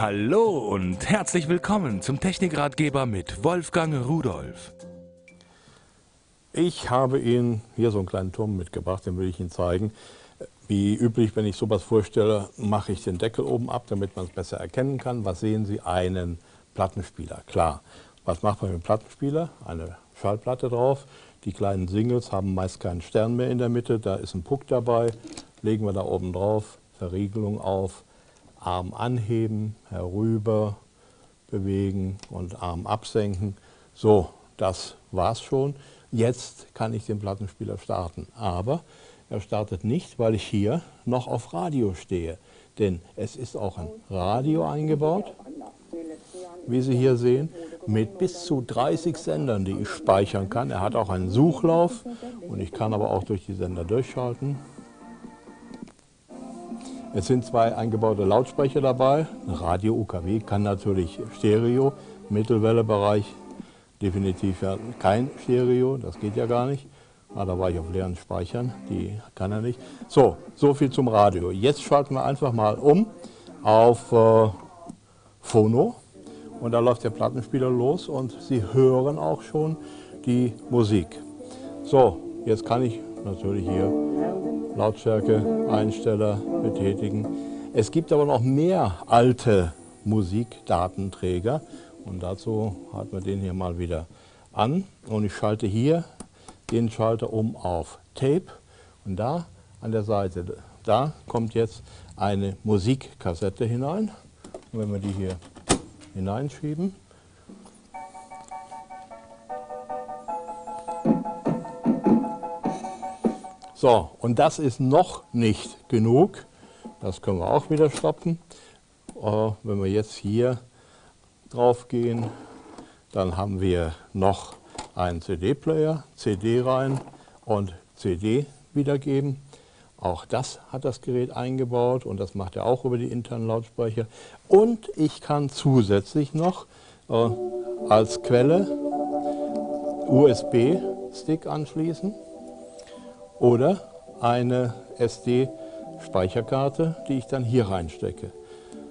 Hallo und herzlich willkommen zum Technikratgeber mit Wolfgang Rudolf. Ich habe Ihnen hier so einen kleinen Turm mitgebracht, den will ich Ihnen zeigen. Wie üblich, wenn ich sowas vorstelle, mache ich den Deckel oben ab, damit man es besser erkennen kann. Was sehen Sie? Einen Plattenspieler, klar. Was macht man mit dem Plattenspieler? Eine Schallplatte drauf. Die kleinen Singles haben meist keinen Stern mehr in der Mitte, da ist ein Puck dabei. Legen wir da oben drauf, Verriegelung auf, Arm anheben, herüber bewegen und Arm absenken. So, das war's schon. Jetzt kann ich den Plattenspieler starten. Aber er startet nicht, weil ich hier noch auf Radio stehe. Denn es ist auch ein Radio eingebaut, wie Sie hier sehen, mit bis zu 30 Sendern, die ich speichern kann. Er hat auch einen Suchlauf und ich kann aber auch durch die Sender durchschalten. Es sind zwei eingebaute Lautsprecher dabei. Radio UKW kann natürlich Stereo, Mittelwellebereich definitiv ja kein Stereo, das geht ja gar nicht. Ah, da war ich auf leeren Speichern, die kann er nicht. So, so viel zum Radio. Jetzt schalten wir einfach mal um auf äh, Phono und da läuft der Plattenspieler los und Sie hören auch schon die Musik. So, jetzt kann ich natürlich hier Lautstärke-Einsteller betätigen. Es gibt aber noch mehr alte Musikdatenträger und dazu halten wir den hier mal wieder an und ich schalte hier den Schalter um auf Tape und da an der Seite, da kommt jetzt eine Musikkassette hinein und wenn wir die hier hineinschieben, So, und das ist noch nicht genug. Das können wir auch wieder stoppen. Äh, wenn wir jetzt hier drauf gehen, dann haben wir noch einen CD-Player, CD rein und CD wiedergeben. Auch das hat das Gerät eingebaut und das macht er auch über die internen Lautsprecher. Und ich kann zusätzlich noch äh, als Quelle USB-Stick anschließen oder eine SD-Speicherkarte, die ich dann hier reinstecke.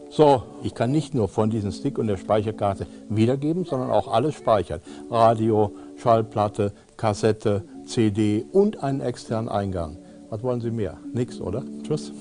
So, ich kann nicht nur von diesem Stick und der Speicherkarte wiedergeben, sondern auch alles speichern. Radio, Schallplatte, Kassette, CD und einen externen Eingang. Was wollen Sie mehr? Nix, oder? Tschüss.